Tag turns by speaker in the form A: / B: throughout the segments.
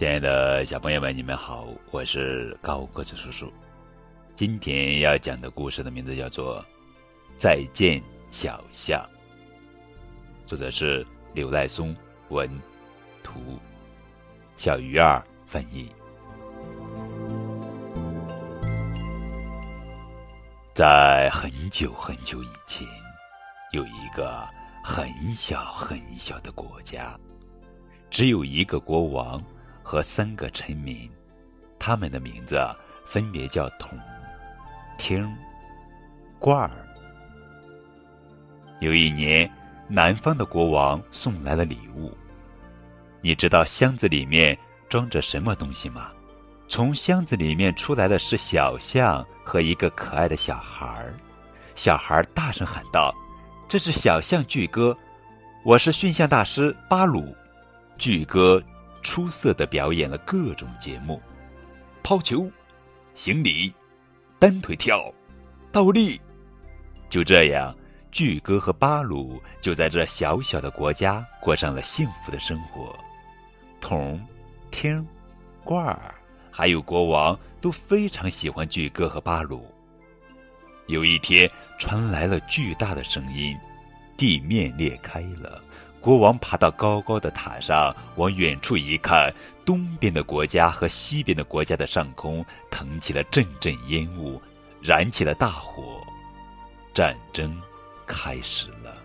A: 亲爱的小朋友们，你们好，我是高个子叔叔。今天要讲的故事的名字叫做《再见小象》，作者是刘赖松，文图，小鱼儿翻译。在很久很久以前，有一个很小很小的国家，只有一个国王。和三个臣民，他们的名字分别叫统、听、罐儿。有一年，南方的国王送来了礼物。你知道箱子里面装着什么东西吗？从箱子里面出来的是小象和一个可爱的小孩儿。小孩儿大声喊道：“这是小象巨哥，我是驯象大师巴鲁，巨哥。”出色的表演了各种节目，抛球、行礼、单腿跳、倒立。就这样，巨哥和巴鲁就在这小小的国家过上了幸福的生活。童、听、罐儿，还有国王都非常喜欢巨哥和巴鲁。有一天，传来了巨大的声音，地面裂开了。国王爬到高高的塔上，往远处一看，东边的国家和西边的国家的上空腾起了阵阵烟雾，燃起了大火，战争开始了。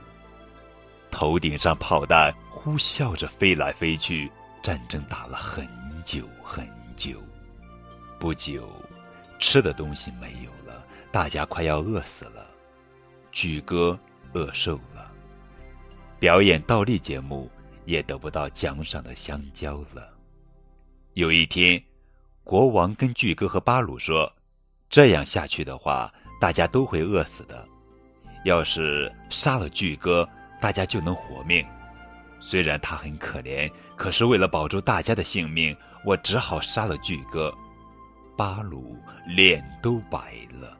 A: 头顶上炮弹呼啸着飞来飞去，战争打了很久很久。不久，吃的东西没有了，大家快要饿死了。巨哥饿瘦了。表演倒立节目也得不到奖赏的香蕉了。有一天，国王跟巨哥和巴鲁说：“这样下去的话，大家都会饿死的。要是杀了巨哥，大家就能活命。虽然他很可怜，可是为了保住大家的性命，我只好杀了巨哥。”巴鲁脸都白了。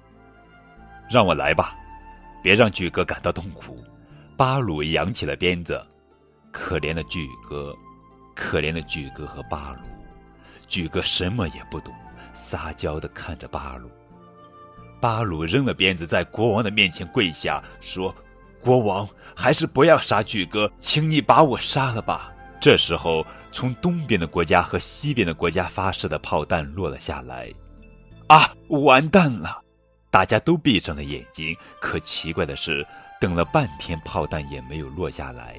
A: 让我来吧，别让巨哥感到痛苦。巴鲁扬起了鞭子，可怜的巨哥，可怜的巨哥和巴鲁，巨哥什么也不懂，撒娇的看着巴鲁。巴鲁扔了鞭子，在国王的面前跪下，说：“国王，还是不要杀巨哥，请你把我杀了吧。”这时候，从东边的国家和西边的国家发射的炮弹落了下来，啊，完蛋了！大家都闭上了眼睛。可奇怪的是。等了半天，炮弹也没有落下来，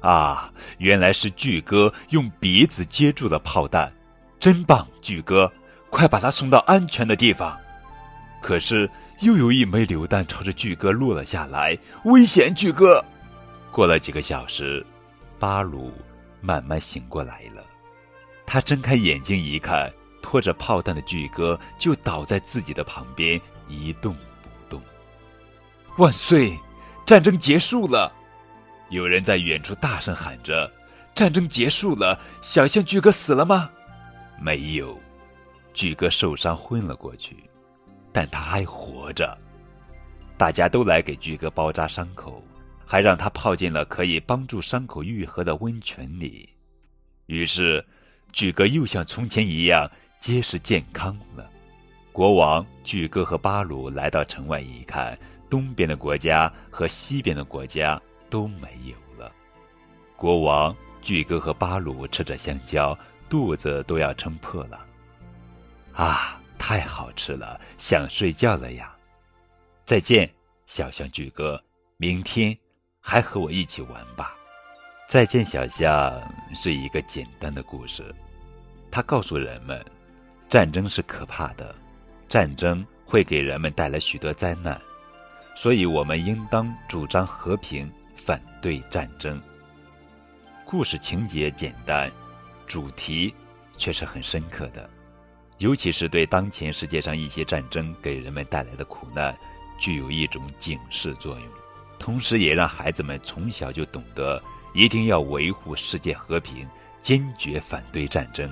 A: 啊！原来是巨哥用鼻子接住了炮弹，真棒！巨哥，快把他送到安全的地方。可是又有一枚榴弹朝着巨哥落了下来，危险！巨哥。过了几个小时，巴鲁慢慢醒过来了，他睁开眼睛一看，拖着炮弹的巨哥就倒在自己的旁边，一动不动。万岁！战争结束了，有人在远处大声喊着：“战争结束了，小象巨哥死了吗？”没有，巨哥受伤昏了过去，但他还活着。大家都来给巨哥包扎伤口，还让他泡进了可以帮助伤口愈合的温泉里。于是，巨哥又像从前一样结实健康了。国王、巨哥和巴鲁来到城外一看。东边的国家和西边的国家都没有了。国王、巨哥和巴鲁吃着香蕉，肚子都要撑破了。啊，太好吃了，想睡觉了呀！再见，小象巨哥，明天还和我一起玩吧。再见，小象是一个简单的故事，它告诉人们，战争是可怕的，战争会给人们带来许多灾难。所以我们应当主张和平，反对战争。故事情节简单，主题却是很深刻的，尤其是对当前世界上一些战争给人们带来的苦难，具有一种警示作用，同时也让孩子们从小就懂得一定要维护世界和平，坚决反对战争。